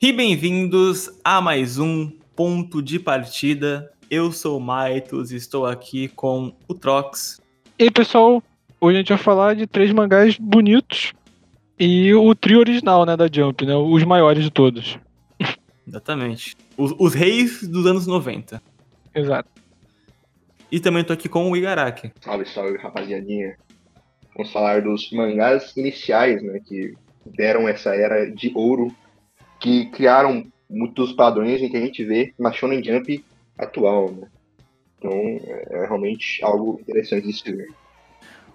E bem-vindos a mais um Ponto de Partida. Eu sou o Maitos e estou aqui com o Trox. E aí, pessoal, hoje a gente vai falar de três mangás bonitos e o trio original, né, da Jump, né, os maiores de todos. Exatamente. Os, os reis dos anos 90. Exato. E também estou aqui com o Igaraki. Salve, salve, rapaziadinha. Vamos falar dos mangás iniciais, né, que deram essa era de ouro que criaram muitos padrões que a gente vê na Shonen Jump atual, né? Então é realmente algo interessante de se ver.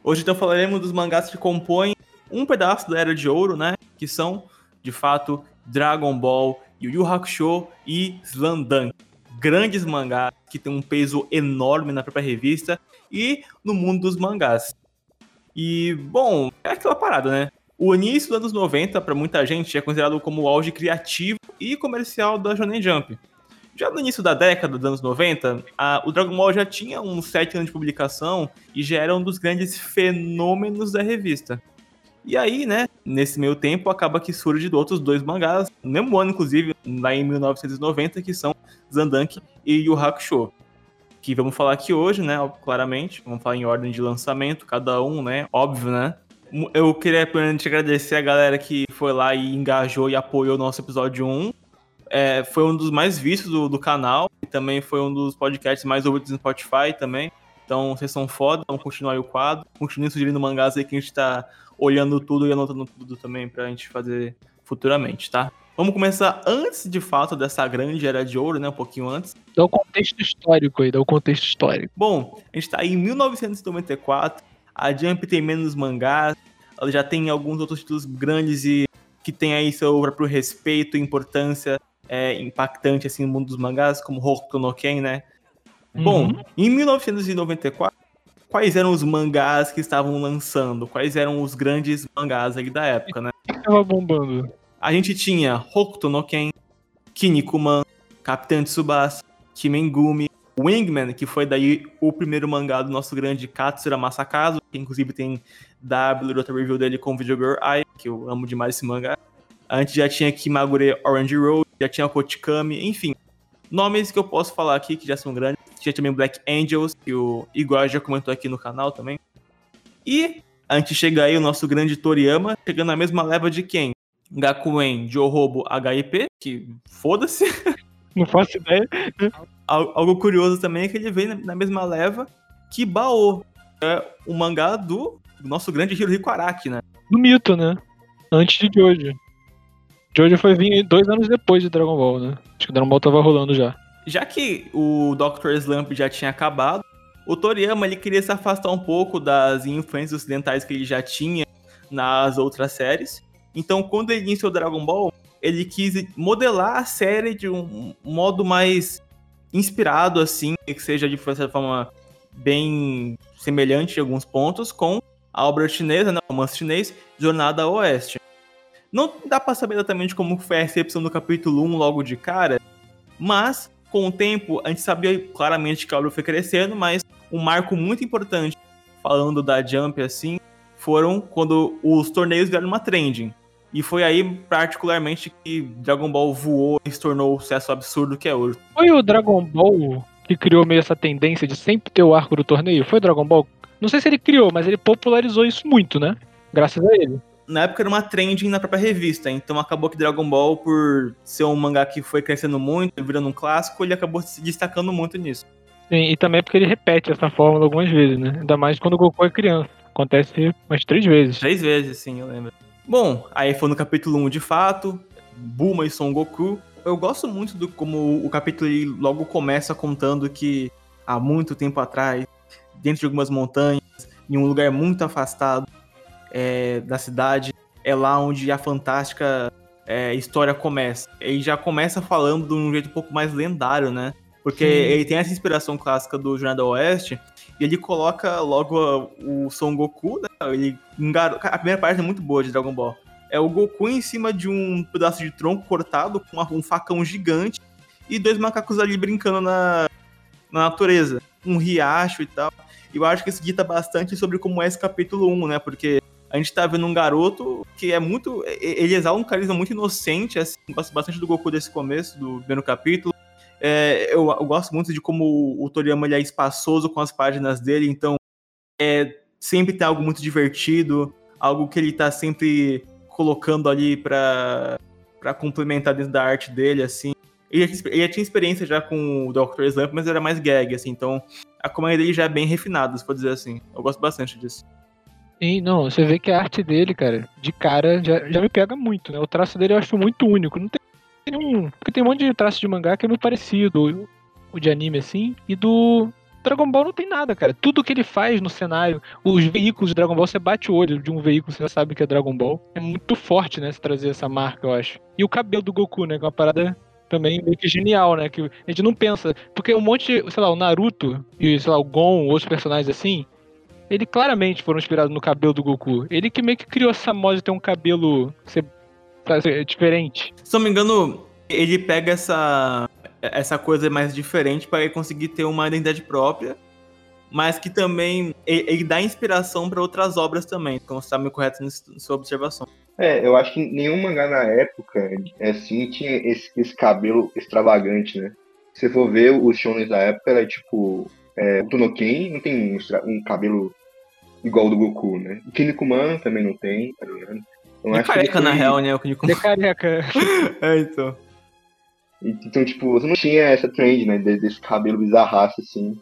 Hoje então falaremos dos mangás que compõem um pedaço da Era de Ouro, né? Que são, de fato, Dragon Ball, Yu Yu Hakusho e Slandunk. Grandes mangás que têm um peso enorme na própria revista e no mundo dos mangás. E, bom, é aquela parada, né? O início dos anos 90, para muita gente, é considerado como o auge criativo e comercial da Shonen Jump. Já no início da década dos anos 90, a, o Dragon Ball já tinha uns sete anos de publicação e já era um dos grandes fenômenos da revista. E aí, né, nesse meio tempo, acaba que surge outros dois mangás, no mesmo ano, inclusive, lá em 1990, que são Zandank e Yu Hakusho. Que vamos falar aqui hoje, né, claramente, vamos falar em ordem de lançamento, cada um, né, óbvio, né, eu queria primeiramente agradecer a galera que foi lá e engajou e apoiou o nosso episódio 1. É, foi um dos mais vistos do, do, canal e também foi um dos podcasts mais ouvidos no Spotify também. Então vocês são foda, vamos continuar aí o quadro. Continuem sugerindo mangás aí que a gente tá olhando tudo e anotando tudo também pra gente fazer futuramente, tá? Vamos começar antes de fato dessa grande era de ouro, né? Um pouquinho antes. Dá o um contexto histórico aí, dá o um contexto histórico. Bom, a gente tá aí em 1994 a Jump tem menos mangás, ela já tem alguns outros títulos grandes e que tem aí seu próprio respeito e importância é, impactante assim, no mundo dos mangás, como Hokuto no Ken, né? Uhum. Bom, em 1994, quais eram os mangás que estavam lançando? Quais eram os grandes mangás ali da época, né? Tava bombando? A gente tinha Hokuto no Ken, Kinnikuman, Capitão Tsubasa, Kimengumi, Wingman, que foi daí o primeiro mangá do nosso grande Katsura Masakazu, que inclusive tem W outra review dele com Video Girl Eye, que eu amo demais esse mangá. Antes já tinha Kimagure Orange Road, já tinha Kotikami, enfim. Nomes que eu posso falar aqui que já são grandes. Tinha também Black Angels, que o Igor já comentou aqui no canal também. E antes chega aí o nosso grande Toriyama, chegando na mesma leva de quem? Gakuen Johobo HIP, que foda-se. Não faço ideia. Algo curioso também é que ele vem na mesma leva que Bao, é o mangá do nosso grande Hirohiko Araki, né? Do mito, né? Antes de Jojo. Jojo foi vir dois anos depois de Dragon Ball, né? Acho que o Dragon Ball tava rolando já. Já que o Dr. Slump já tinha acabado, o Toriyama ele queria se afastar um pouco das influências ocidentais que ele já tinha nas outras séries. Então, quando ele iniciou Dragon Ball, ele quis modelar a série de um modo mais inspirado, assim, que seja de certa forma bem semelhante em alguns pontos com a obra chinesa, né, o romance chinês, Jornada ao Oeste. Não dá para saber exatamente como foi a recepção do capítulo 1 logo de cara, mas com o tempo a gente sabia claramente que a obra foi crescendo, mas um marco muito importante falando da Jump assim, foram quando os torneios vieram uma trending. E foi aí, particularmente, que Dragon Ball voou e se tornou o sucesso absurdo que é hoje. Foi o Dragon Ball que criou meio essa tendência de sempre ter o arco do torneio? Foi o Dragon Ball? Não sei se ele criou, mas ele popularizou isso muito, né? Graças a ele. Na época era uma trending na própria revista, então acabou que Dragon Ball, por ser um mangá que foi crescendo muito, virando um clássico, ele acabou se destacando muito nisso. Sim, e também porque ele repete essa fórmula algumas vezes, né? Ainda mais quando o Goku é criança. Acontece umas três vezes. Três vezes, sim, eu lembro. Bom, aí foi no capítulo 1 de fato, Bulma e Son Goku. Eu gosto muito do como o capítulo logo começa contando que há muito tempo atrás, dentro de algumas montanhas, em um lugar muito afastado é, da cidade, é lá onde a fantástica é, história começa. Ele já começa falando de um jeito um pouco mais lendário, né? Porque Sim. ele tem essa inspiração clássica do Jornada Oeste, e ele coloca logo o Son Goku, né? Ele engaro... A primeira parte é muito boa de Dragon Ball. É o Goku em cima de um pedaço de tronco cortado com um facão gigante e dois macacos ali brincando na, na natureza. Um riacho e tal. E eu acho que isso dita bastante sobre como é esse capítulo 1, né? Porque a gente tá vendo um garoto que é muito. Ele exala um carisma muito inocente, assim, gosto bastante do Goku desse começo, do primeiro capítulo. É, eu, eu, gosto muito de como o Toriyama ele é espaçoso com as páginas dele, então é, sempre tem algo muito divertido, algo que ele tá sempre colocando ali para complementar dentro da arte dele, assim. Ele já, ele já tinha experiência já com o Dr. Slump, mas era mais gag, assim, então a comédia dele já é bem refinada, se for dizer assim. Eu gosto bastante disso. Sim, não, você vê que a arte dele, cara, de cara, já, já me pega muito, né? O traço dele eu acho muito único. Não tem nenhum. Porque tem um monte de traço de mangá que é muito parecido, o de anime, assim, e do. Dragon Ball não tem nada, cara. Tudo que ele faz no cenário, os veículos de Dragon Ball, você bate o olho de um veículo, você já sabe que é Dragon Ball. É muito forte, né? Se trazer essa marca, eu acho. E o cabelo do Goku, né? Que é uma parada também meio que genial, né? Que a gente não pensa. Porque um monte, sei lá, o Naruto e, sei lá, o Gon, outros personagens assim, ele claramente foram inspirados no cabelo do Goku. Ele que meio que criou essa moda de ter um cabelo ser, ser diferente. Se não me engano, ele pega essa, essa coisa mais diferente para conseguir ter uma identidade própria, mas que também ele, ele dá inspiração para outras obras também. Então você está meio correto na sua observação. É, eu acho que nenhum mangá na época, assim, tinha esse, esse cabelo extravagante, né? Se você for ver os shonen da época, era tipo. É, o Tunoken não tem um, um cabelo igual do Goku, né? O Kinnikuman também não tem, tá ligado? Então, é careca foi... na real, né? O Kinnikuman. É careca. é, então. Então, tipo, você não tinha essa trend, né? Desse cabelo bizarraço, assim.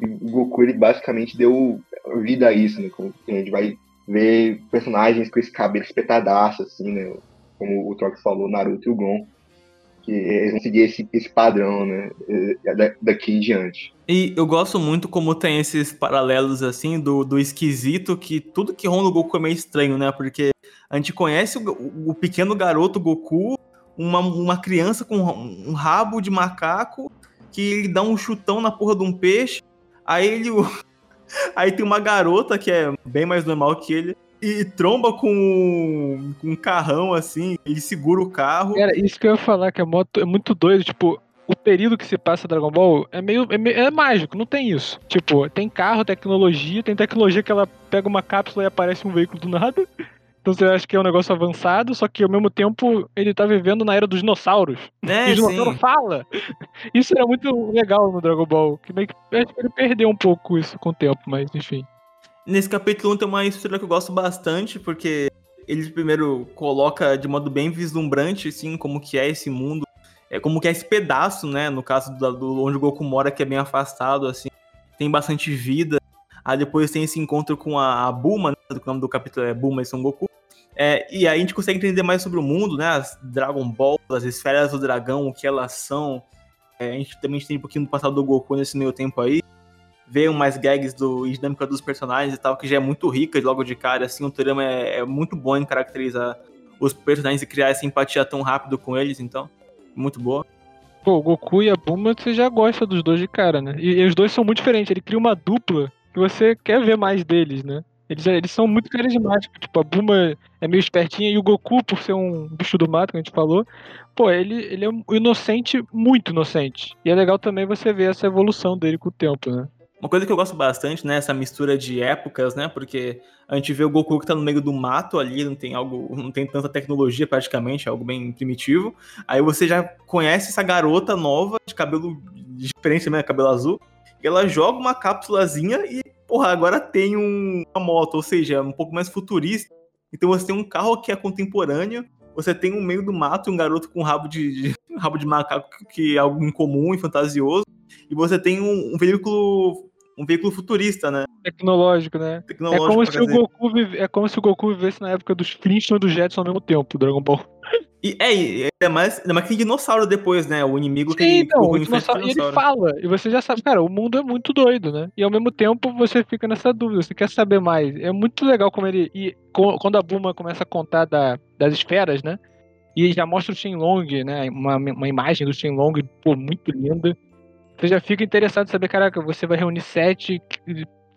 E o Goku, ele basicamente deu vida a isso, né? Como a gente vai ver personagens com esse cabelo espetadaço, assim, né? Como o Trox falou, Naruto e o Gon que eles vão seguir esse, esse padrão, né? Daqui em diante. E eu gosto muito como tem esses paralelos, assim, do, do esquisito, que tudo que ronda o Goku é meio estranho, né? Porque a gente conhece o, o pequeno garoto Goku, uma, uma criança com um rabo de macaco, que ele dá um chutão na porra de um peixe, aí ele. Aí tem uma garota que é bem mais normal que ele, e tromba com, com um carrão assim, ele segura o carro. Era isso que eu ia falar, que a moto é muito doido, tipo, o período que se passa Dragon Ball é meio, é meio, é mágico, não tem isso. Tipo, tem carro, tecnologia, tem tecnologia que ela pega uma cápsula e aparece um veículo do nada. Então você acha que é um negócio avançado, só que ao mesmo tempo ele tá vivendo na era dos dinossauros. É, e o dinossauro sim. fala. Isso era muito legal no Dragon Ball. Que meio que, acho que ele perdeu um pouco isso com o tempo, mas enfim. Nesse capítulo 1 tem uma estrutura que eu gosto bastante, porque ele primeiro coloca de modo bem vislumbrante, assim, como que é esse mundo, é como que é esse pedaço, né, no caso do, do onde o Goku mora, que é bem afastado, assim, tem bastante vida. Aí depois tem esse encontro com a, a Bulma, né, o nome do capítulo é Bulma e Son Goku. É, e aí a gente consegue entender mais sobre o mundo, né, as Dragon Balls, as esferas do dragão, o que elas são. É, a gente também tem um pouquinho do passado do Goku nesse meio tempo aí ver umas gags do, e dinâmica dos personagens e tal, que já é muito rica logo de cara, assim, o Toriyama é, é, muito bom em caracterizar os personagens e criar essa empatia tão rápido com eles, então, muito boa. Pô, o Goku e a Buma você já gosta dos dois de cara, né? E, e, os dois são muito diferentes, ele cria uma dupla que você quer ver mais deles, né? Eles, eles são muito carismáticos, tipo, a Buma é meio espertinha e o Goku, por ser um bicho do mato, que a gente falou, pô, ele, ele é um inocente, muito inocente. E é legal também você ver essa evolução dele com o tempo, né? Uma coisa que eu gosto bastante, né, essa mistura de épocas, né, porque a gente vê o Goku que tá no meio do mato ali, não tem algo, não tem tanta tecnologia praticamente, é algo bem primitivo. Aí você já conhece essa garota nova de cabelo diferente, né, cabelo azul, e ela joga uma cápsulazinha e, porra, agora tem um, uma moto, ou seja, um pouco mais futurista. Então você tem um carro que é contemporâneo, você tem um meio do mato um garoto com rabo de, de rabo de macaco que é algo incomum e fantasioso e você tem um, um veículo um veículo futurista, né? Tecnológico, né? Tecnológico é como se o Goku vive, é como se o Goku vivesse na época dos Flintstones e do Jetson ao mesmo tempo, Dragon Ball. E é, é mais, é mais que dinossauro depois, né? O inimigo Sim, que então, o dinossauro, E ele fala, e você já sabe, cara, o mundo é muito doido, né? E ao mesmo tempo você fica nessa dúvida, você quer saber mais. É muito legal como ele. E quando a Buma começa a contar da, das esferas, né? E já mostra o Shenlong, né? Uma, uma imagem do Shenlong, pô, muito linda. Você já fica interessado em saber, caraca, você vai reunir sete,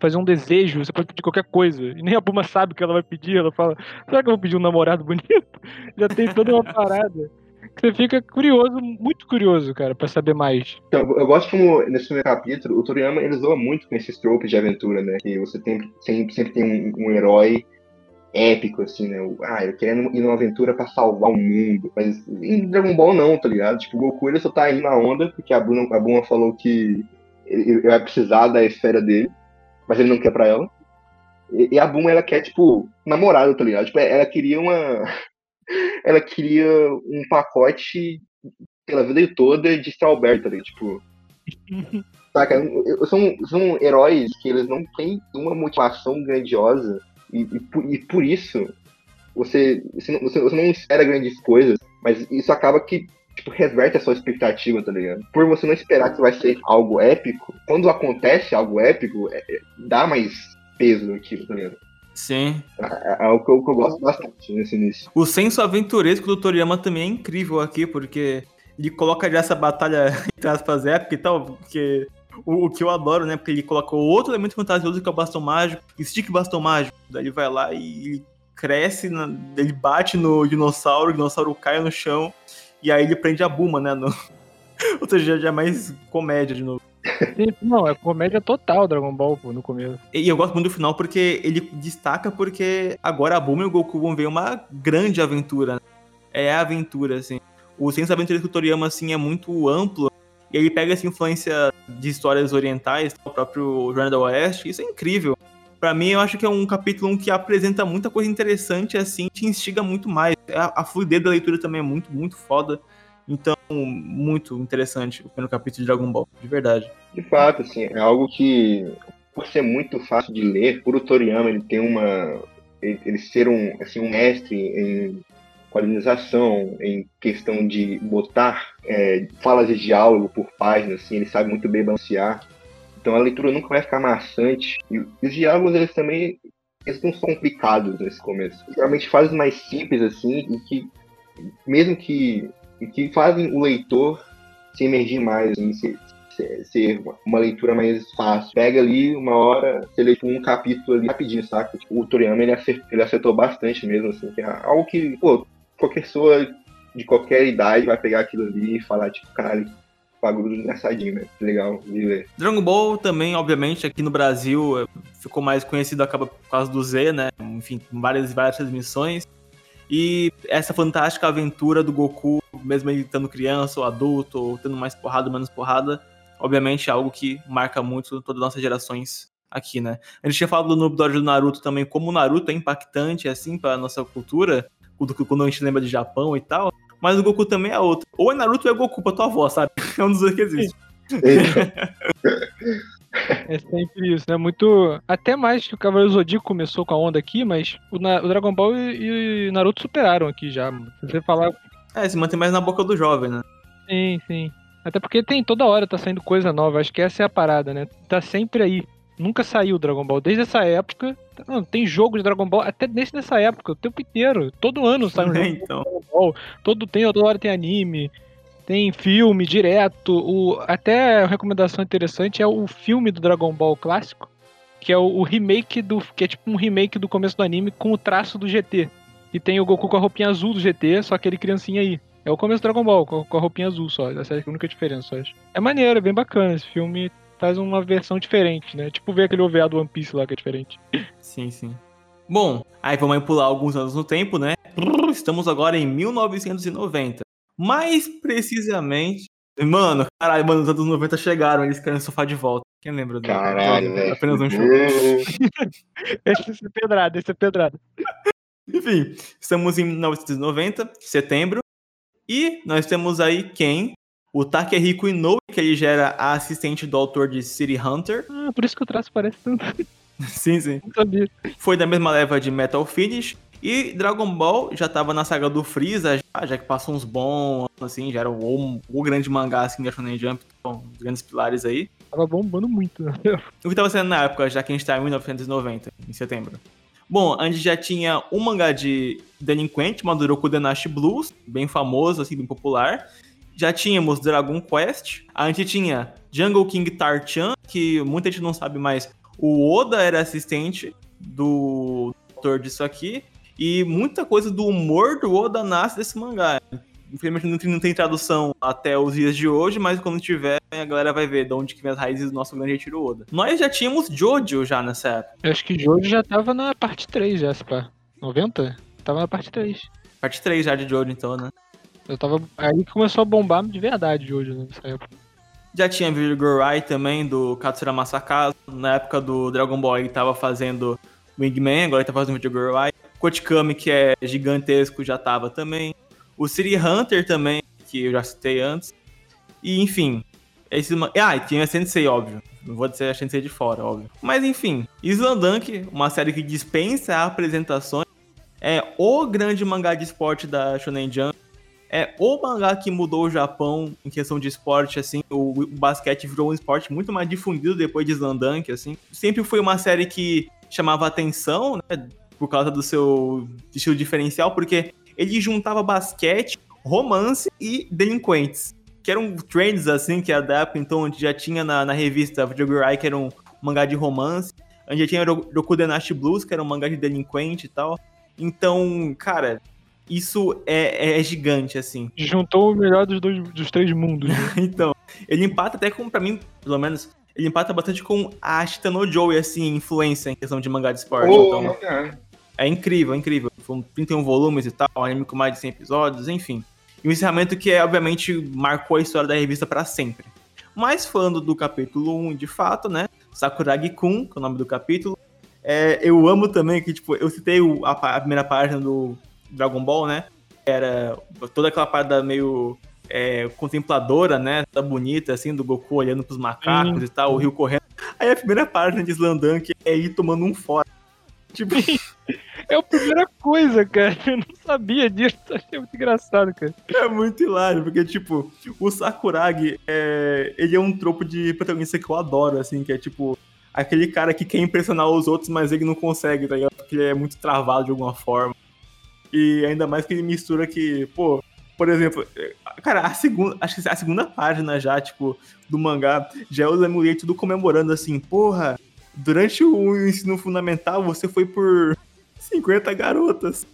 fazer um desejo, você pode pedir qualquer coisa. E nem a Buma sabe o que ela vai pedir, ela fala, será que eu vou pedir um namorado bonito? Já tem toda uma parada. Você fica curioso, muito curioso, cara, para saber mais. Então, eu gosto como, nesse primeiro capítulo, o Toriyama, ele zoa muito com esses tropes de aventura, né? Que você tem, sempre, sempre tem um, um herói épico, assim, né? Ah, eu querendo ir numa aventura pra salvar o mundo. Mas em Dragon Ball não, tá ligado? Tipo, o Goku ele só tá indo na onda, porque a Buma, a Buma falou que ele, ele vai precisar da esfera dele, mas ele não quer pra ela. E, e a Buma, ela quer, tipo, namorado, tá ligado? Tipo, ela queria uma. ela queria um pacote pela vida toda de Strawberry, tá ligado? Tipo. Saca? São, são heróis que eles não têm uma motivação grandiosa e, e, por, e por, isso você, você, não, você, não espera grandes coisas, mas isso acaba que tipo, reverte a sua expectativa, tá ligado? Por você não esperar que vai ser algo épico, quando acontece algo épico, é, é, dá mais peso naquilo, tá ligado? Sim. É, é o que eu, que eu gosto bastante nesse início. O senso aventuresco do Toriyama também é incrível aqui, porque ele coloca já essa batalha, entre aspas, épica e tal, porque o, o, que eu adoro, né? Porque ele colocou outro elemento fantasioso que é o bastão mágico, stick bastão mágico. Daí ele vai lá e ele cresce, ele bate no dinossauro, o dinossauro cai no chão, e aí ele prende a Buma, né? No... Ou seja, já é mais comédia de novo. Não, é comédia total Dragon Ball pô, no começo. E eu gosto muito do final porque ele destaca porque agora a Buma e o Goku vão ver uma grande aventura. Né? É a aventura, assim. O senso aventura do Toriyama, assim, é muito amplo e ele pega essa influência de histórias orientais, o próprio Jornal do Oeste, isso é incrível. Para mim, eu acho que é um capítulo que apresenta muita coisa interessante, assim, te instiga muito mais. A, fluidez da leitura também é muito, muito foda. Então, muito interessante o primeiro capítulo de Dragon Ball, de verdade. De fato, assim, é algo que, por ser muito fácil de ler, por o Toriyama, ele tem uma... Ele, ele ser um, assim, um mestre em quadrinização, em questão de botar é, falas de diálogo por página, assim, ele sabe muito bem balancear. Então a leitura nunca vai ficar maçante. E os diálogos, eles também eles não são complicados nesse começo. Geralmente fazem mais simples, assim, e que, mesmo que, que fazem o leitor se emergir mais, assim, se, ser uma leitura mais fácil. Pega ali uma hora, você lê um capítulo ali rapidinho, saca? Tipo, o Toriyama ele acertou, ele acertou bastante mesmo, assim, que é algo que, pô, qualquer pessoa de qualquer idade vai pegar aquilo ali e falar, tipo, caralho, bagulho engraçadinho, né? Legal de ver. Dragon Ball também, obviamente, aqui no Brasil ficou mais conhecido acaba por causa do Z, né? Enfim, várias várias transmissões. E essa fantástica aventura do Goku, mesmo ele estando criança ou adulto, ou tendo mais porrada ou menos porrada, obviamente é algo que marca muito todas as nossas gerações aqui, né? A gente tinha falado no episódio do Naruto também, como o Naruto é impactante, assim, para nossa cultura quando a gente lembra de Japão e tal. Mas o Goku também é outro. Ou é Naruto ou é Goku pra tua avó, sabe? É um dos dois que existe. É sempre isso, né? Muito. Até mais que o Cavaleiro Zodíaco começou com a onda aqui, mas o, Na... o Dragon Ball e... e Naruto superaram aqui já. Se você falar. É, se mantém mais na boca do jovem, né? Sim, sim. Até porque tem toda hora tá saindo coisa nova. Acho que essa é a parada, né? Tá sempre aí. Nunca saiu o Dragon Ball. Desde essa época, não, tem jogo de Dragon Ball até desde essa época, o tempo inteiro. Todo ano sai um jogo então. de Dragon Ball. Todo tem, toda hora tem anime. Tem filme direto. O, até a recomendação interessante é o filme do Dragon Ball clássico, que é o, o, remake do. que é tipo um remake do começo do anime com o traço do GT. E tem o Goku com a roupinha azul do GT, só aquele criancinha aí. É o começo do Dragon Ball, com a roupinha azul só. Essa é a única diferença, eu acho. É maneiro, é bem bacana. Esse filme faz uma versão diferente, né? Tipo ver aquele OVA do One Piece lá que é diferente. Sim, sim. Bom, aí vamos pular alguns anos no tempo, né? Estamos agora em 1990. Mais precisamente. Mano, caralho, mano, os anos 90 chegaram, eles querem sofá de volta. Quem lembra do Caralho, velho. Apenas um show. esse é pedrado, esse é pedrado. Enfim, estamos em 1990, setembro. E nós temos aí quem? O Takehiko Inoue, que ele gera a assistente do autor de City Hunter. Ah, por isso que o traço parece tanto. sim, sim. Não sabia. Foi da mesma leva de Metal Finish. E Dragon Ball já tava na saga do Freeza, já, já que passou uns bons, assim, já era o, o grande mangá, assim, da Shonen Jump, então, os grandes pilares aí. Tava bombando muito, né? O que tava sendo na época, já que a gente tá em 1990, em setembro. Bom, a gente já tinha um mangá de delinquente, Maduroku Denashi Blues, bem famoso, assim, bem popular já tínhamos Dragon Quest, a gente tinha Jungle King Tarchan, que muita gente não sabe mais, o Oda era assistente do autor disso aqui, e muita coisa do humor do Oda nasce desse mangá. Infelizmente não tem, tradução até os dias de hoje, mas quando tiver, a galera vai ver de onde que vem as raízes do nosso grande retiro Oda. Nós já tínhamos Jojo já nessa época. Eu acho que Jojo já tava na parte 3 já, se pá. 90? Tava na parte 3. Parte 3 já de Jojo, então, né? Eu tava. Aí começou a bombar de verdade Jojo né, nessa época. Já tinha Vigorai também, do Katsura Masakazu. Na época do Dragon Ball ele tava fazendo Wingman, agora ele tá fazendo Vigorai. Kotikami, que é gigantesco, já tava também. O City Hunter também, que eu já citei antes. E, enfim. Esse... Ah, e tinha a Sensei, óbvio. Não vou dizer a Sensei de fora, óbvio. Mas, enfim. Islandunk, uma série que dispensa apresentações. É o grande mangá de esporte da Shonen Jump é o mangá que mudou o Japão em questão de esporte, assim, o, o basquete virou um esporte muito mais difundido depois de Slandunk, assim. Sempre foi uma série que chamava atenção, né, por causa do seu estilo diferencial, porque ele juntava basquete, romance e delinquentes, que eram trends, assim, que da época, então, onde já tinha na, na revista Videogurai, que era um mangá de romance, onde já tinha Rokudenashi Blues, que era um mangá de delinquente e tal. Então, cara, isso é, é, gigante, assim. Juntou o melhor dos, dois, dos três mundos. Né? então, ele empata até com, pra mim, pelo menos, ele empata bastante com a Ashita no Joe, assim, influência em questão de mangá de esporte. Oh, então, é. é incrível, é incrível. Foram 31 volumes e tal, um anime com mais de 100 episódios, enfim. E um encerramento que, obviamente, marcou a história da revista para sempre. Mas falando do capítulo 1, de fato, né? Sakuragi-kun, que é o nome do capítulo. É, eu amo também que, tipo, eu citei o, a, a primeira página do Dragon Ball, né? Era toda aquela parada meio é, contempladora, né? Toda bonita, assim, do Goku olhando pros macacos Sim. e tal, o Rio correndo. Aí a primeira página de Slandunk é ir tomando um fora. Tipo. É a primeira coisa, cara. Eu não sabia disso. Achei muito engraçado, cara. É muito hilário, porque, tipo, o Sakuragi, é... ele é um tropo de protagonista que eu adoro, assim, que é, tipo, aquele cara que quer impressionar os outros, mas ele não consegue, tá ligado? Porque ele é muito travado de alguma forma. E ainda mais que ele mistura que, pô, por exemplo, cara, a segunda, acho que a segunda página já, tipo, do mangá, já é o Lemurier tudo comemorando assim, porra, durante o ensino fundamental você foi por 50 garotas.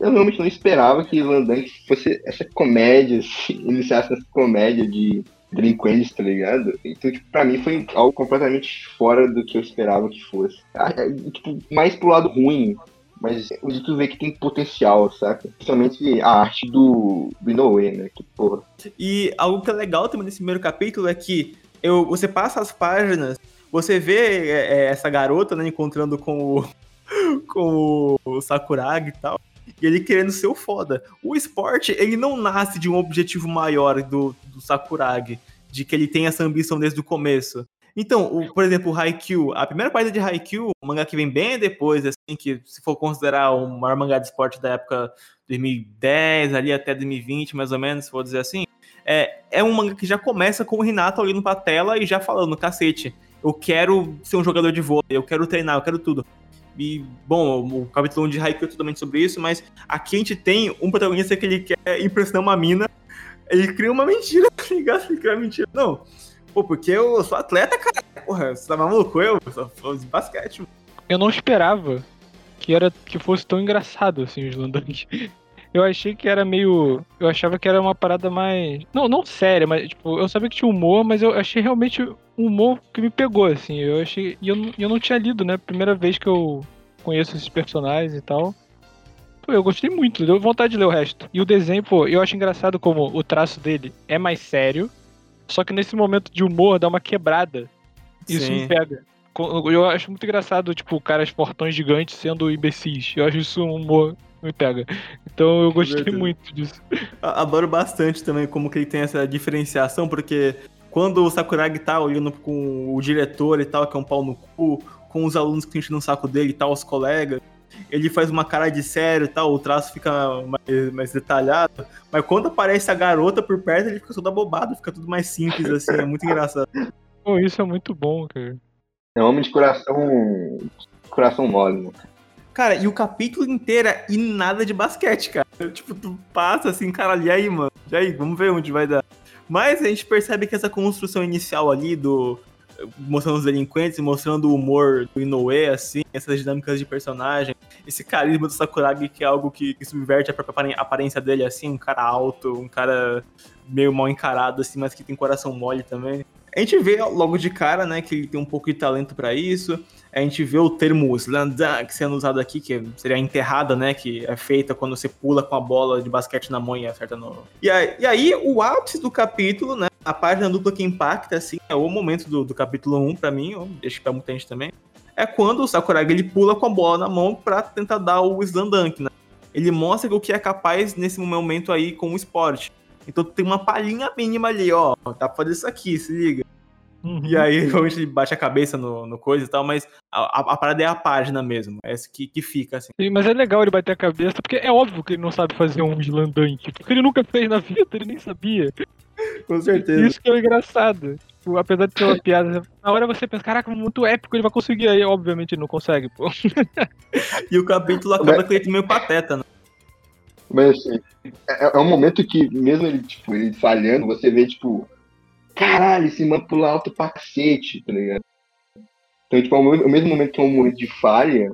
Eu realmente não esperava que Landank fosse essa comédia, assim, iniciasse essa comédia de delinquentes, tá ligado? Então, tipo, pra mim foi algo completamente fora do que eu esperava que fosse. Ah, é, tipo, mais pro lado ruim, mas o tu vê que tem potencial, saca? Principalmente a arte do, do Inoue, né? Que porra. E algo que é legal também nesse primeiro capítulo é que eu, você passa as páginas, você vê é, é essa garota, né, encontrando com o, com o Sakuragi e tal, e ele querendo ser o foda. O esporte, ele não nasce de um objetivo maior do, do Sakuragi, de que ele tem essa ambição desde o começo. Então, o, por exemplo, o Haikyuu, a primeira parte de Haikyuu, o mangá que vem bem depois, assim, que se for considerar o maior mangá de esporte da época 2010, ali até 2020, mais ou menos, se for dizer assim, é, é um mangá que já começa com o Renato olhando pra tela e já falando, cacete, eu quero ser um jogador de vôlei, eu quero treinar, eu quero tudo. E, bom, o capítulo 1 de Haikyuu é totalmente sobre isso, mas aqui a gente tem um protagonista que ele quer impressionar uma mina, ele cria uma mentira, tá ligado? Ele cria uma mentira. Não, Pô, porque eu sou atleta, cara. Porra, você tá maluco? Eu sou fã de basquete. Mano. Eu não esperava que era que fosse tão engraçado assim os Landunk. Eu achei que era meio. Eu achava que era uma parada mais. Não, não séria, mas tipo, eu sabia que tinha humor, mas eu achei realmente um humor que me pegou, assim. Eu achei. E eu, eu não tinha lido, né? Primeira vez que eu conheço esses personagens e tal. Pô, eu gostei muito, deu vontade de ler o resto. E o desenho, pô, eu acho engraçado como o traço dele é mais sério. Só que nesse momento de humor dá uma quebrada. Isso Sim. me pega. Eu acho muito engraçado, tipo, caras portões gigantes sendo imbecis. Eu acho isso um humor me pega. Então eu gostei muito disso. Adoro bastante também como que ele tem essa diferenciação, porque quando o Sakuragi tá olhando com o diretor e tal, que é um pau no cu, com os alunos que estão no saco dele e tal, os colegas, ele faz uma cara de sério e tal, o traço fica mais, mais, detalhado. Mas quando aparece a garota por perto, ele fica todo abobado, fica tudo mais simples, assim, é muito engraçado. Pô, isso é muito bom, cara. É um homem de coração. coração mole, né? Cara, e o capítulo inteiro é e nada de basquete, cara. Tipo, tu passa assim, cara, e aí, mano? E aí, vamos ver onde vai dar. Mas a gente percebe que essa construção inicial ali do, mostrando os delinquentes, mostrando o humor do Inoue, assim, essas dinâmicas de personagem, esse carisma do Sakuragi, que é algo que, que subverte a própria aparência dele, assim, um cara alto, um cara meio mal encarado, assim, mas que tem coração mole também. A gente vê logo de cara, né, que ele tem um pouco de talento para isso. A gente vê o termo slandunk sendo usado aqui, que seria enterrada, né, que é feita quando você pula com a bola de basquete na mão e acerta no... E aí, e aí o ápice do capítulo, né, a página dupla que impacta, assim, é o momento do, do capítulo 1 para mim, eu deixo pra muita gente também, é quando o Sakuragi ele pula com a bola na mão para tentar dar o slandunk, né. Ele mostra o que é capaz nesse momento aí com o esporte. Então tem uma palhinha mínima ali, ó. Dá pra fazer isso aqui, se liga. Uhum. E aí, realmente, ele bate a cabeça no, no coisa e tal, mas a, a, parada é a página mesmo. É essa que, que fica, assim. Sim, mas é legal ele bater a cabeça, porque é óbvio que ele não sabe fazer um slandank. Porque ele nunca fez na vida, ele nem sabia. Com certeza. Isso que é engraçado. Tipo, apesar de ser uma piada, na hora você pensa, caraca, muito épico, ele vai conseguir. Aí, obviamente, ele não consegue, pô. e o capítulo acaba com ele meio pateta, né? Mas assim, é, é um momento que, mesmo ele, tipo, ele falhando, você vê, tipo, caralho, esse mano pula alto pra cacete, tá ligado? Então, tipo, ao mesmo momento que é um momento de falha,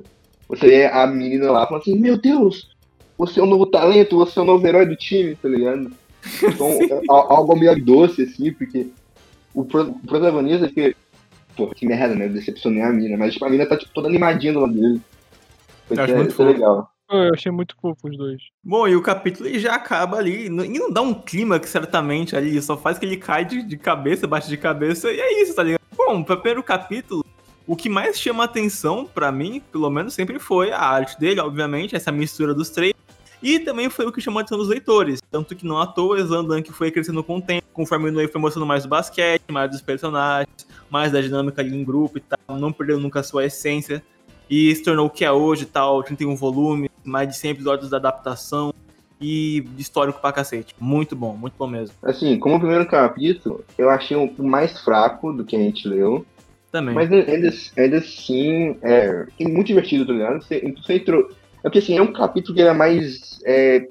você vê a menina lá falando assim, meu Deus, você é o um novo talento, você é o um novo herói do time, tá ligado? Então, é algo meio doce, assim, porque o, protagonista fica, pô, que merda, né? Eu decepcionei a mina, mas tipo, a mina tá tipo, toda animadinha do lado dele. Isso é, muito é legal. Eu achei muito fofo os dois. Bom, e o capítulo já acaba ali. E não dá um clima que certamente ali, só faz que ele cai de, de cabeça, bate de cabeça, e é isso, tá ligado? Bom, pra primeiro capítulo, o que mais chama atenção para mim, pelo menos sempre foi a arte dele, obviamente, essa mistura dos três. E também foi o que chamou a atenção dos leitores. Tanto que não à toa, Slandan que foi crescendo com o tempo, conforme o foi mostrando mais do basquete, mais dos personagens, mais da dinâmica ali em grupo e tal, não perdendo nunca a sua essência e se tornou o que é hoje, tal, 31 volumes, mais de 100 episódios da adaptação e histórico pra cacete. Muito bom, muito bom mesmo. Assim, como o primeiro capítulo, eu achei um mais fraco do que a gente leu. Também. Mas ainda, ainda assim, é, é muito divertido, tá ligado? Você, você entrou. É porque assim, é um capítulo que é mais é,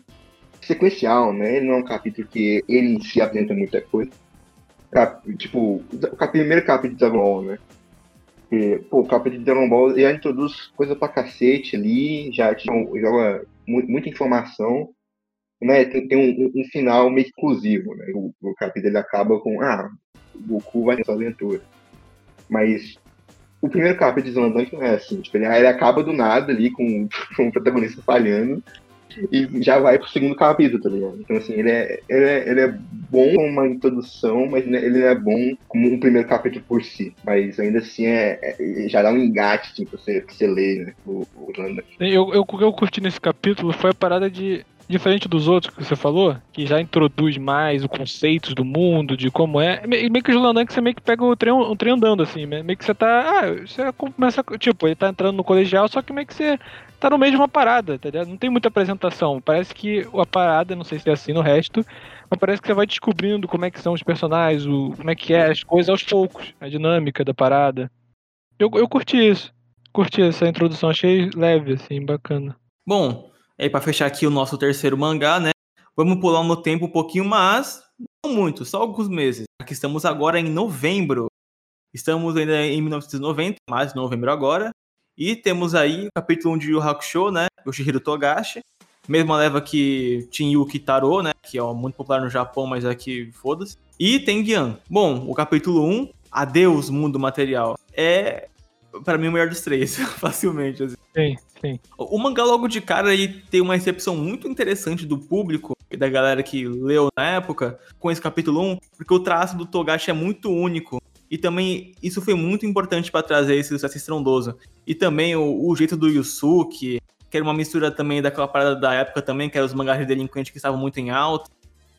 sequencial, né? Ele não é um capítulo que ele em si apresenta muita coisa. Cap, tipo, o primeiro capítulo de Dragon né? Porque, pô, o capa de Dragon Ball já introduz coisa pra cacete ali, já joga muita informação, né? Tem, tem um, um, final meio exclusivo, né? O, o capítulo ele acaba com, ah, Goku vai nessa aventura. Mas o primeiro capítulo de Zolandante não é assim, tipo, ele, ele acaba do nada ali com, com o protagonista falhando e já vai pro segundo capítulo, tá ligado? Então, assim, ele é, ele é, ele é bom como uma introdução, mas ele é bom como um primeiro capítulo por si. Mas ainda assim, é, é já dá um engate, pra você, você ler, né, o, o Eu, eu, eu curti nesse capítulo foi a parada de diferente dos outros que você falou, que já introduz mais os conceitos do mundo, de como é. Meio que o Julandan que você meio que pega o trem, o trem andando, assim, meio que você tá. Ah, você começa. Tipo, ele tá entrando no colegial, só que meio que você tá no meio de uma parada, tá ligado? Não tem muita apresentação. Parece que a parada, não sei se é assim no resto, mas parece que você vai descobrindo como é que são os personagens, o, como é que é as coisas aos poucos, a dinâmica da parada. Eu, eu curti isso. Curti essa introdução, achei leve, assim, bacana. Bom, aí para fechar aqui o nosso terceiro mangá, né? Vamos pular no tempo um pouquinho, mas não muito, só alguns meses. Aqui estamos agora em novembro. Estamos ainda em 1990, mais novembro agora. E temos aí o capítulo 1 de Yu Hakusho, né? Yoshihiro Togashi. Mesma leva que Yuki Taro, né? Que é muito popular no Japão, mas aqui foda-se. E tem Gyan. Bom, o capítulo 1, Adeus Mundo Material. É, para mim, o melhor dos três, facilmente. Assim. Sim, sim. O mangá logo de cara aí tem uma recepção muito interessante do público e da galera que leu na época com esse capítulo 1, porque o traço do Togashi é muito único. E também isso foi muito importante para trazer esse sucesso estrondoso. E também o, o, jeito do Yusuke, que era uma mistura também daquela parada da época também, que eram os mangás de delinquente que estavam muito em alta.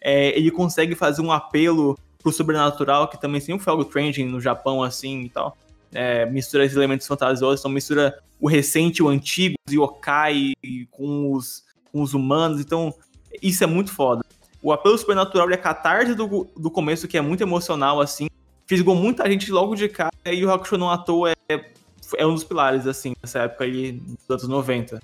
É, ele consegue fazer um apelo pro sobrenatural, que também sempre foi algo trending no Japão, assim, e tal. É, mistura esses elementos fantasiosos, então mistura o recente o antigo, os yokai com os, com os humanos, então isso é muito foda. O apelo sobrenatural e a catarse do, do começo, que é muito emocional, assim, fisgou muita gente logo de cara, e o Hakusho não à toa é, é um dos pilares, assim, nessa época ali, dos anos 90.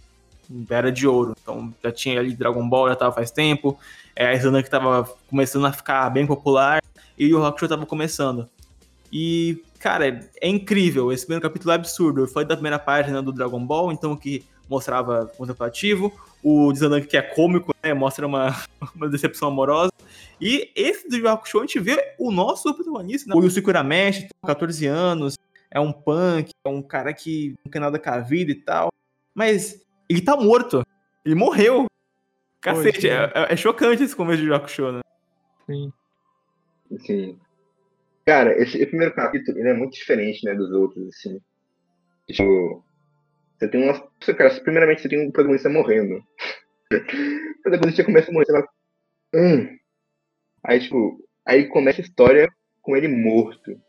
Era de ouro. Então já tinha ali Dragon Ball, já tava faz tempo. É, a que tava começando a ficar bem popular. E o Hakusho tava começando. E, cara, é, é incrível. Esse primeiro capítulo é absurdo. Foi da primeira página do Dragon Ball, então que mostrava contemplativo. O Zandank que é cômico, né? Mostra uma, uma decepção amorosa. E esse do Yu Hakusho, a gente vê o nosso protagonista, né? o Yusuke Urameshi, tem 14 anos, é um punk, é um cara que não quer nada com a vida e tal. Mas ele tá morto. Ele morreu. Cacete, é, é, é, chocante esse começo de Yu Hakusho, né? Sim. Sim. Cara, esse, primeiro capítulo ele é muito diferente, né, dos outros, assim. Tipo, você tem uma. Cara, primeiramente você tem um protagonista morrendo. o protagonista começa a morrer, você fala. Hum. Aí, tipo, aí começa a história com ele morto.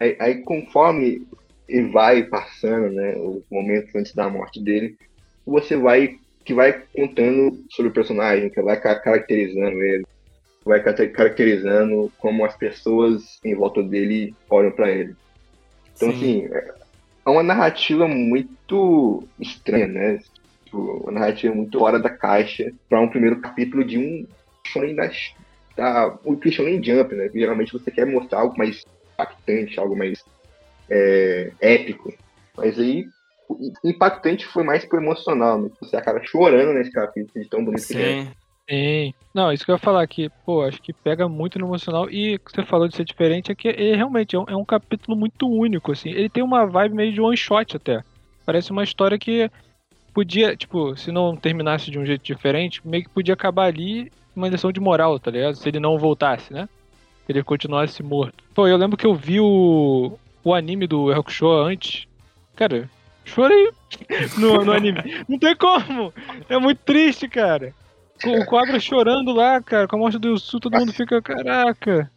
Aí, aí conforme ele vai passando, né, os momentos antes da morte dele, você vai que vai contando sobre o personagem, que vai caracterizando ele, vai caracterizando como as pessoas em volta dele olham para ele. Então, Sim. assim, é uma narrativa muito estranha, né? Tipo, uma narrativa muito fora da caixa para um primeiro capítulo de um shonen da, da um shonen jump, né? Geralmente você quer mostrar algo mais impactante, algo mais é, épico. Mas aí impactante foi mais pro emocional, né? Você acaba chorando nesse capítulo de tão bonito Sim. que é. Sim. Não, isso que eu ia falar aqui, pô, acho que pega muito no emocional. E o que você falou de ser diferente é que ele realmente é um, é um, capítulo muito único, assim. Ele tem uma vibe meio de one shot até. Parece uma história que podia, tipo, se não terminasse de um jeito diferente, meio que podia acabar ali uma lição de moral, tá ligado? Se ele não voltasse, né? Se ele continuasse morto. Pô, eu lembro que eu vi o, o anime do Hakusho antes. Cara, chorei no, no anime. Não tem como! É muito triste, cara o Cobra chorando lá, cara, com a morte do Yusu, todo mundo fica, caraca.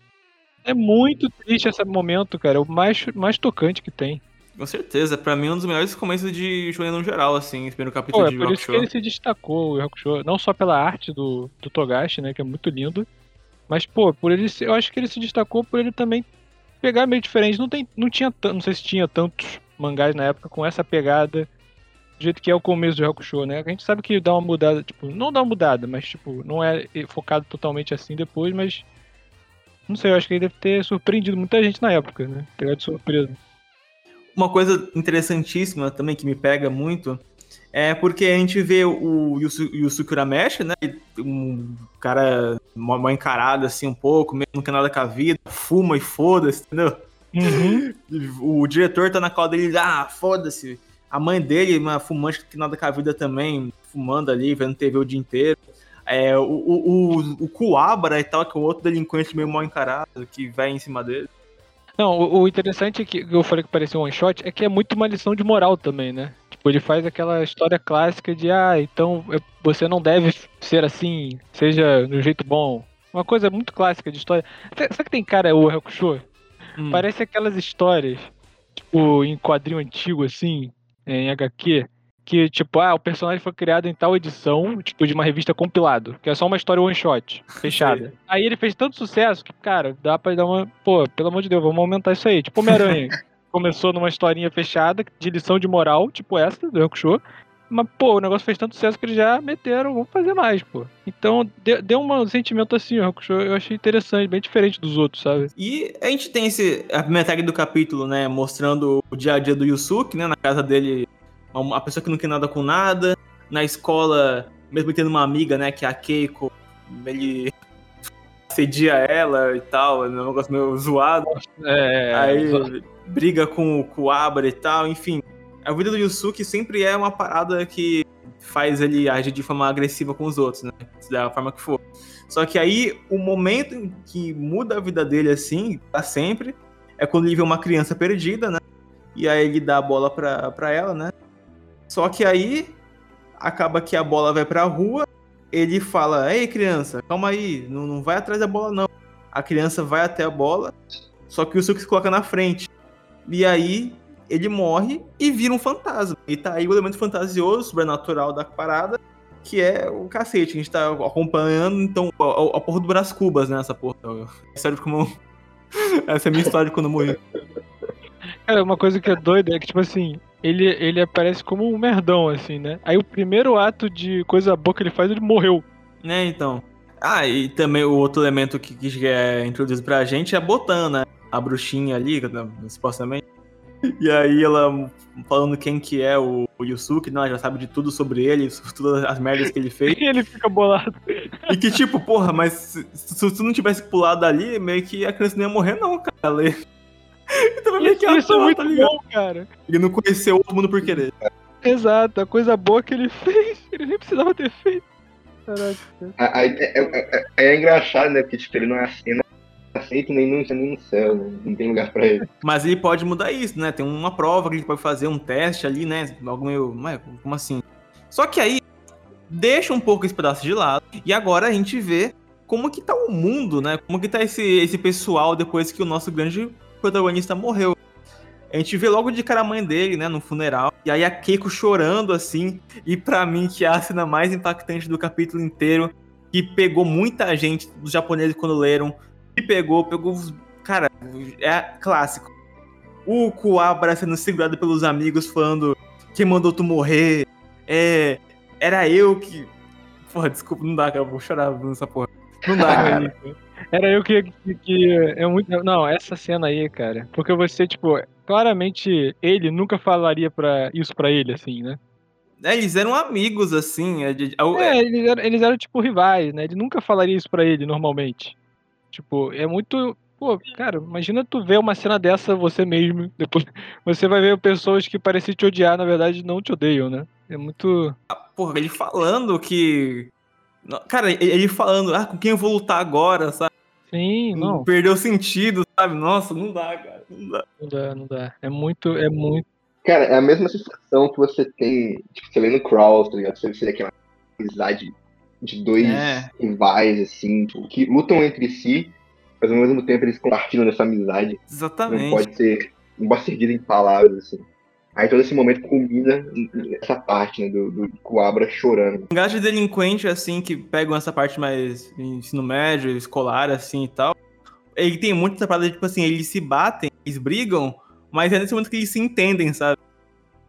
É muito triste esse momento, cara. É o mais, mais tocante que tem. Com certeza, pra mim é um dos melhores começos de Shonen no geral, assim, esse primeiro capítulo Pô, é de por isso que ele se destacou, o Hakusho, não só pela arte do, do Togashi, né, que é muito lindo, mas, pô, por ele, eu acho que ele se destacou por ele também pegar meio diferente. Não, tem, não tinha, não sei se tinha tantos mangás na época com essa pegada do jeito que é o começo do Hakusho, né? A gente sabe que dá uma mudada, tipo, não dá uma mudada, mas tipo, não é focado totalmente assim depois, mas não sei, eu acho que ele deve ter surpreendido muita gente na época, né? Pegado de surpresa. Uma coisa interessantíssima também que me pega muito é porque a gente vê o Yusuke Urameshi, né? Um cara mal encarado assim um pouco, mesmo não quer nada com a vida, fuma e foda-se, entendeu? Uhum. O diretor tá na cola dele, ah, foda-se, a mãe dele, uma fumante que nada com a vida também, fumando ali, vendo TV o dia inteiro. É, o, o, o, o e tal, que é o outro delinquente meio mal encarado, que vai em cima dele. Não, o, o interessante é que eu falei que parecia um one shot é que é muito uma lição de moral também, né? Tipo, ele faz aquela história clássica de ah, então você não deve ser assim, seja no jeito bom. Uma coisa muito clássica de história. Sabe que tem cara o Hakusho? Hum. Parece aquelas histórias, tipo, em quadrinho antigo, assim, em HQ, que, tipo, ah, o personagem foi criado em tal edição, tipo, de uma revista compilado, que é só uma história one shot, fechada. aí ele fez tanto sucesso que, cara, dá pra dar uma. Pô, pelo amor de Deus, vamos aumentar isso aí. Tipo, Homem-Aranha. Começou numa historinha fechada, de lição de moral, tipo essa, do Hakusho. Mas, pô, o negócio fez tanto sucesso que eles já meteram, vamos fazer mais, pô. Então, deu, deu um sentimento assim, o Hakusho, eu achei interessante, bem diferente dos outros, sabe? E a gente tem esse, a metade do capítulo, né, mostrando o dia a dia do Yusuke, né, na casa dele uma pessoa que não quer nada com nada. Na escola, mesmo tendo uma amiga, né, que é a Keiko, ele cedia ela e tal, é um negócio meio zoado. É, aí briga com, com o Abra e tal, enfim. A vida do Yusuke sempre é uma parada que faz ele agir de forma agressiva com os outros, né? Da forma que for. Só que aí, o momento que muda a vida dele assim, pra sempre, é quando ele vê uma criança perdida, né? E aí ele dá a bola pra, pra ela, né? Só que aí acaba que a bola vai pra rua, ele fala: Ei, criança, calma aí, não, não vai atrás da bola, não. A criança vai até a bola, só que o Suki se coloca na frente. E aí ele morre e vira um fantasma. E tá aí o elemento fantasioso, sobrenatural da parada, que é o cacete. A gente tá acompanhando, então, a, a porra do Brás Cubas, né? Essa porra. Sério, como. Essa é a minha história de quando eu morri. Cara, uma coisa que é doida é que, tipo assim, ele, ele aparece como um merdão, assim, né? Aí o primeiro ato de coisa boa que ele faz, ele morreu. Né, então. Ah, e também o outro elemento que, que é introduzido pra gente é a Botan, né? A bruxinha ali, supostamente. E aí ela falando quem que é o, o Yusuke, não, ela já sabe de tudo sobre ele, todas as merdas que ele fez. E ele fica bolado. E que tipo, porra, mas se, se tu não tivesse pulado ali, meio que a criança não ia morrer não, cara. Ela ia- Então, meio que Isso, é muito tá bom, cara. Ele não conheceu todo mundo por querer. Exato, a coisa boa que ele fez, ele nem precisava ter feito. Caraca. A- a- É, é- é- é engraçado, né? Porque, tipo, ele não é aceito nem no, nem no céu, né? Não tem lugar pra ele. Mas ele pode mudar isso, né? Tem uma prova que ele pode fazer, um teste ali, né? Algo meio. Mas, como assim? Só que aí deixa um pouco esse pedaço de lado. E agora a gente vê como que tá o mundo, né? Como que tá esse, esse pessoal depois que o nosso grande protagonista morreu. A gente vê logo de cara a mãe dele, né, no funeral. E aí a Keiko chorando, assim. E pra mim, que é a cena mais impactante do capítulo inteiro. Que pegou muita gente, dos japoneses, quando leram. E pegou, pegou. Cara, é clássico. O Kuwabara sendo segurado pelos amigos, falando: Quem mandou tu morrer? É. Era eu que. Porra, desculpa, não dá, cara. Eu vou chorar nessa porra. Não dá, cara. Era eu que, que, que é muito. Não, essa cena aí, cara. Porque você, tipo, claramente ele nunca falaria pra, isso pra ele, assim, né? É, eles eram amigos, assim. é de- é- É, eles eram, eles eram, tipo, rivais, né? Ele nunca falaria isso pra ele, normalmente. Tipo, é muito. Pô, cara, imagina tu ver uma cena dessa você mesmo. Depois você vai ver pessoas que parecem te odiar, na verdade, não te odeiam, né? É muito. Porra, ele falando que. Não, Cara, ele- falando, ah, com quem eu vou lutar agora, sabe? Sim, não. Perdeu o sentido, sabe? Nossa, não dá, cara. Não dá. Não dá, não dá. É muito, é muito. Cara, é a mesma sensação que você tem, tipo, você lê no Crawl, tá ligado? Você vê aquela amizade de dois É. rivais, assim, tipo, que lutam entre si, mas ao mesmo tempo eles compartilham dessa amizade. Não Exatamente. pode ser, não pode ser dito em palavras, assim. Aí todo esse momento culmina nessa parte, né, do, do Kuabra chorando. Mangás de delinquente, assim, que pegam essa parte mais ensino médio, escolar, assim e tal. Ele tem muito essa parada de, tipo assim, eles se batem, eles brigam, mas é nesse momento que eles se entendem, sabe?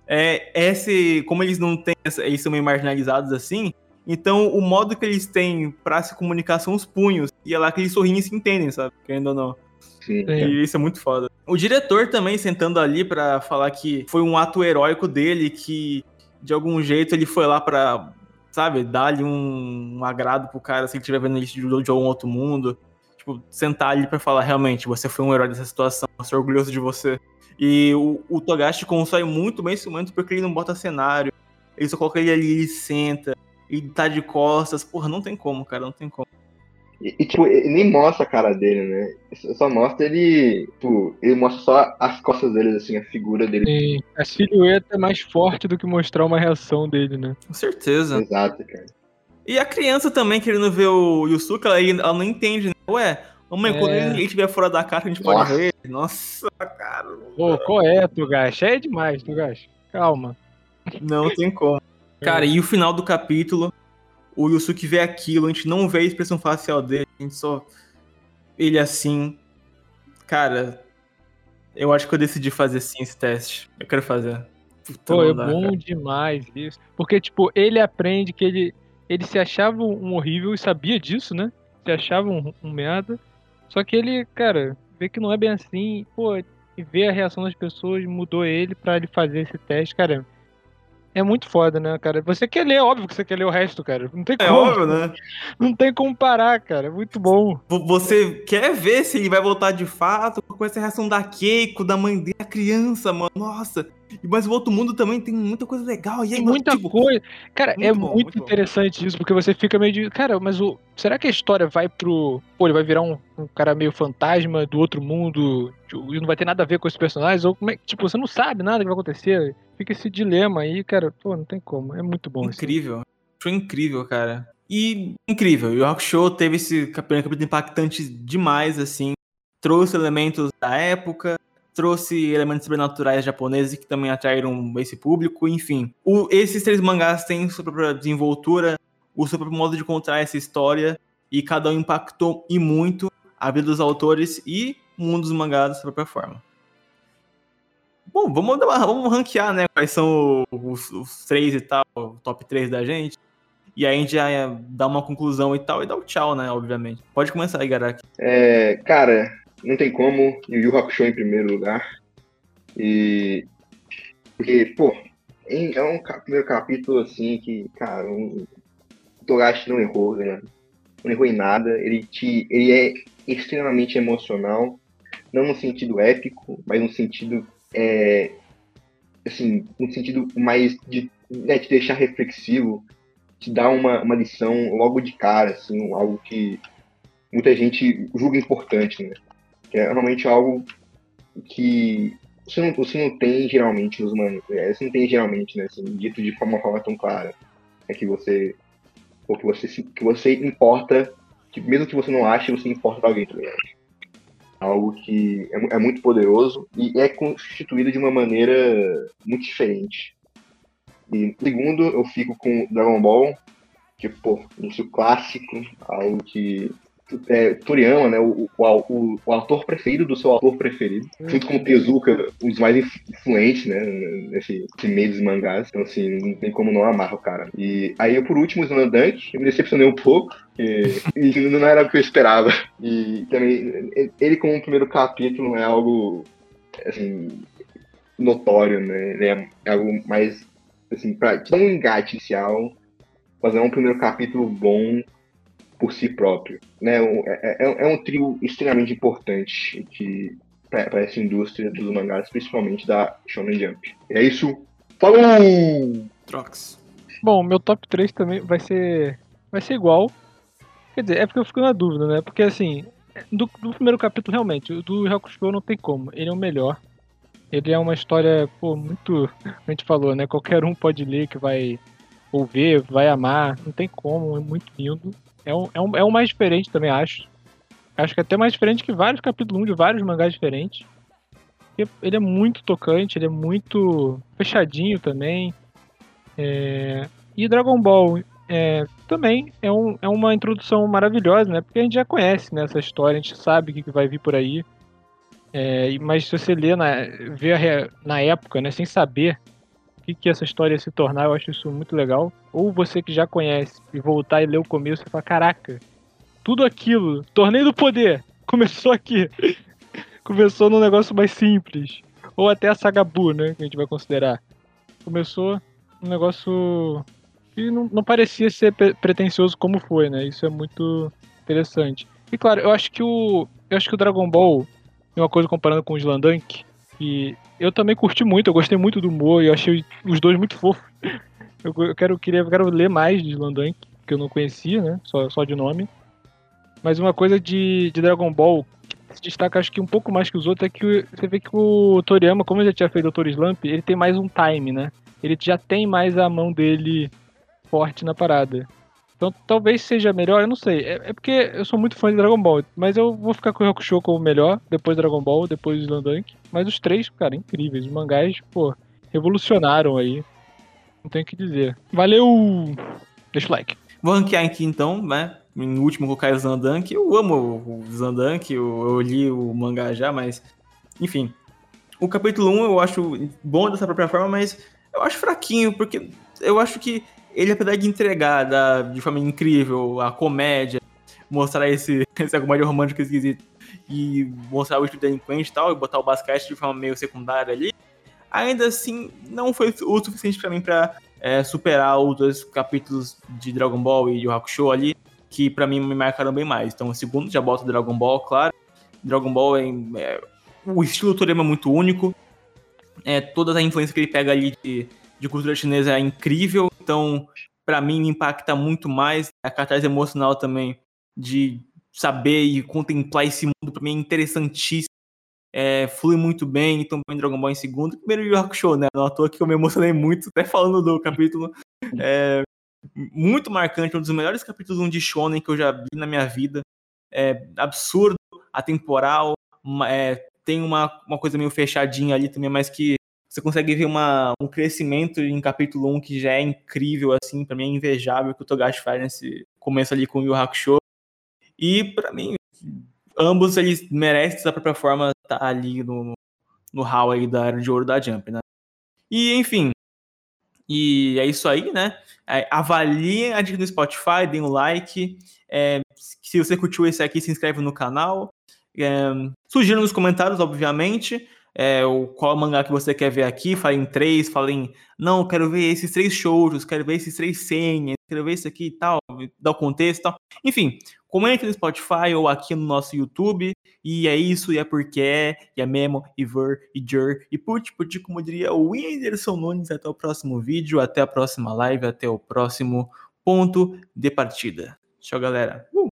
É esse. Como eles não têm. essa- Eles são meio marginalizados assim. Então, o modo que eles têm pra se comunicar são os punhos. E é lá que eles sorriem e se entendem, sabe? Querendo ou não. Sim. Sim. E isso é muito foda. O diretor também sentando ali pra falar que foi um ato heróico dele, que de algum jeito ele foi lá pra, sabe, dar-lhe um, um agrado pro cara, se ele estiver vendo isso de, de algum outro mundo. Tipo, sentar ali pra falar, realmente, você foi um herói dessa situação, eu sou orgulhoso de você. E o, o Togashi constrói muito bem esse momento porque ele não bota cenário, ele só coloca ele ali, ele senta, ele tá de costas. Porra, não tem como, cara, não tem como. E, e, tipo, ele nem mostra a cara dele, né? Só- mostra ele, tipo, ele mostra só as costas dele, assim, a figura dele. Sim, a silhueta é mais forte do que mostrar uma reação dele, né? Com certeza. Exato, cara. E a criança também querendo ver o Yusuke, ela, ela não entende, né? Ué, mamãe, É. quando ele estiver fora da caixa, a gente pode Nossa. ver. Nossa, cara. Pô, qual é, Togashi? É demais, Togashi. Calma. Não tem como. Cara, e o final do capítulo, o Yusuke vê aquilo, a gente não vê a expressão facial dele, a gente só. Ele assim. Cara, eu acho que eu decidi fazer sim esse teste. Eu quero fazer. Puta, Pô, é dá, bom cara. demais isso. Porque, tipo, ele aprende que ele, ele se achava um horrível e sabia disso, né? Se achava um, um merda. Só que ele, cara, vê que não é bem assim. Pô, e ver a reação das pessoas mudou ele pra ele fazer esse teste, cara. É muito foda, né, cara? Você quer ler, óbvio que você quer ler o resto, cara. Não tem É como. óbvio, né? Não tem como parar, cara. É muito bom. Vo- Você quer ver se ele vai voltar de fato com essa reação da Keiko, da mãe dele, da criança, mano. Nossa. Mas o outro mundo também tem muita coisa legal. E aí, mano, muita tipo, coisa. Cara, é muito bom, muito, muito bom. interessante isso, porque você fica meio de. Cara, mas o. Será que a história vai pro. Pô, ele vai virar um, um cara meio fantasma do outro mundo tipo, e não vai ter nada a ver com os personagens? Ou como é que. Tipo, você não sabe nada que vai acontecer. Fica esse dilema aí, cara. Pô, não tem como. É muito bom isso. Incrível. Foi incrível, cara. E incrível. E o Rock Show teve esse capítulo impactante demais, assim. Trouxe elementos da época, trouxe elementos sobrenaturais japoneses que também atraíram esse público, enfim. O- esses três mangás têm sua própria desenvoltura, o seu próprio modo de contar essa história, e cada um impactou e muito a vida dos autores e o mundo dos mangás da sua própria forma. Bom, vamos, uma- vamos ranquear, né? Quais são os, os três e tal, top 3 da gente. E aí a gente já dá uma conclusão e tal, e dá o tchau, né? Obviamente. Pode começar aí. É, cara, não tem como. Yu Yu Hakusho em primeiro lugar. E. Porque, pô, é um primeiro capítulo assim que, cara, um, o Togashi não errou, né? Não errou em nada. Ele, te, ele é extremamente emocional, não no sentido épico, mas no sentido. É, assim, no sentido mais de né, te deixar reflexivo, te dar uma, uma lição logo de cara, assim, algo que muita gente julga importante, né? Que é realmente algo que você não, você não tem geralmente nos manos. É, você não tem geralmente, né? Assim, dito de uma forma tão clara. É que você. Ou que você, que você importa. Que mesmo que você não ache, você importa pra alguém também. Algo que é, é muito poderoso e é constituído de uma maneira muito diferente. E segundo, eu fico com Dragon Ball, pô, um clássico, algo que é, Toriyama, né, o, o, o, o, autor preferido do seu autor preferido, uhum. junto com o Tezuka, um dos mais influentes, né, nesse, nesse meio dos mangás. Então, assim, não tem como não amar o cara. E aí, por último, o Dunk, eu me decepcionei um pouco, e, e não era o que eu esperava. E também, ele como primeiro capítulo é algo, assim, notório, né, é algo mais, assim, pra dar um engate inicial, fazer um primeiro capítulo bom por si próprio. Né? É, é, é um trio extremamente importante que para essa indústria dos mangás, principalmente da Shonen Jump. É isso. Falou! Trox. Bom, meu top 3 também vai ser vai ser igual. Quer dizer, é porque eu fico na dúvida, né? Porque assim, do, do primeiro capítulo realmente, o do Hakusho não tem como. Ele é o melhor. Ele é uma história, pô, muito. A gente falou, né? Qualquer um pode ler que vai ouvir, vai amar. Não tem como, é muito lindo. É um, é um, é um mais diferente também, acho. Acho que é até mais diferente que vários capítulos 1 de vários mangás diferentes. Ele é muito tocante, ele é muito fechadinho também. É... E Dragon Ball é, também é, um, é uma introdução maravilhosa, né? Porque a gente já conhece né, essa história, a gente sabe o que, que vai vir por aí. É, mas se você lê na, vê na época, né, sem saber que, que essa história ia se tornar, eu acho isso muito legal. Ou você que já conhece e voltar e ler o começo e falar, caraca, tudo aquilo, torneio do poder, começou aqui. começou num negócio mais simples. Ou até a saga Bu, né, que a gente vai considerar. Começou um negócio que não, não parecia ser pretencioso como foi, né? Isso é muito interessante. E claro, eu acho que o eu acho que o Dragon Ball, uma coisa comparando com o Slandunk, que eu também curti muito, eu gostei muito do humor e eu achei os dois muito fofos. Eu, quero, queria, eu quero ler mais de Landank, que eu não conhecia, né? Só, só de nome. Mas uma coisa de, de Dragon Ball que se destaca, acho que um pouco mais que os outros, é que você vê que o Toriyama, como ele já tinha feito o Dr. Slump, ele tem mais um time, né? Ele já tem mais a mão dele forte na parada. Então talvez seja melhor, eu não sei. É, é, porque eu sou muito fã de Dragon Ball, mas eu vou ficar com o Hakusho como melhor, depois Dragon Ball, depois Slandunk. Mas os três, cara, incríveis. Os mangás, pô, revolucionaram aí. Não tenho o que dizer. Valeu! Deixa o like. Vou ranquear aqui então, né? Em último colocar o Zandank. Eu amo o Zandank, eu, eu li o mangá já, mas. Enfim. O capítulo 1 eu acho bom dessa própria forma, mas eu acho fraquinho, porque eu acho que ele, apesar de entregar da, de forma incrível a comédia, mostrar esse, essa comédia romântica esquisita e mostrar o espírito delinquente e tal, e botar o basquete de forma meio secundária ali, ainda assim não foi o suficiente para mim para é, superar os dois capítulos de Dragon Ball e de Hakusho ali, que para mim me marcaram bem mais. Então, o segundo já bota Dragon Ball, claro. Dragon Ball é, é o estilo Toriyama é muito único. É, toda a influência que ele pega ali de, de cultura chinesa é incrível. Então, para mim, me impacta muito mais. A cartaz emocional também de saber e contemplar esse mundo, para mim é interessantíssimo. É, flui muito bem, então bem Dragon Ball em segundo. Primeiro Yu Hakusho, né? Não à toa que eu me emocionei muito, até falando do capítulo. É, muito marcante, um dos melhores capítulos de Shonen que eu já vi na minha vida. É absurdo, atemporal, é, tem uma, uma coisa meio fechadinha ali também, mas que você consegue ver uma, um crescimento em capítulo 1 que já é incrível, assim, para mim é invejável que o Togashi faz nesse começo ali com o Yu Hakusho. E para mim, ambos eles merecem da própria forma estar tá ali no, no hall aí da Era de Ouro da Jump, né? E, enfim, e é isso aí, né? É, avaliem a dica no Spotify, deem um like. É, se você curtiu esse aqui, se inscreve no canal. É, nos comentários, obviamente, é, o, qual mangá que você quer ver aqui. Fala em três, fala em. Não, quero ver esses três shows, quero ver esses três senhas, quero ver isso aqui e tal, dar o contexto e tal. Enfim, comente no Spotify ou aqui no nosso YouTube. E é isso, e é porque é, e é mesmo, e ver, e jer, e put, put, como diria o Whindersson Nunes. Até o próximo vídeo, até a próxima live, até o próximo ponto de partida. Tchau, galera. Uh!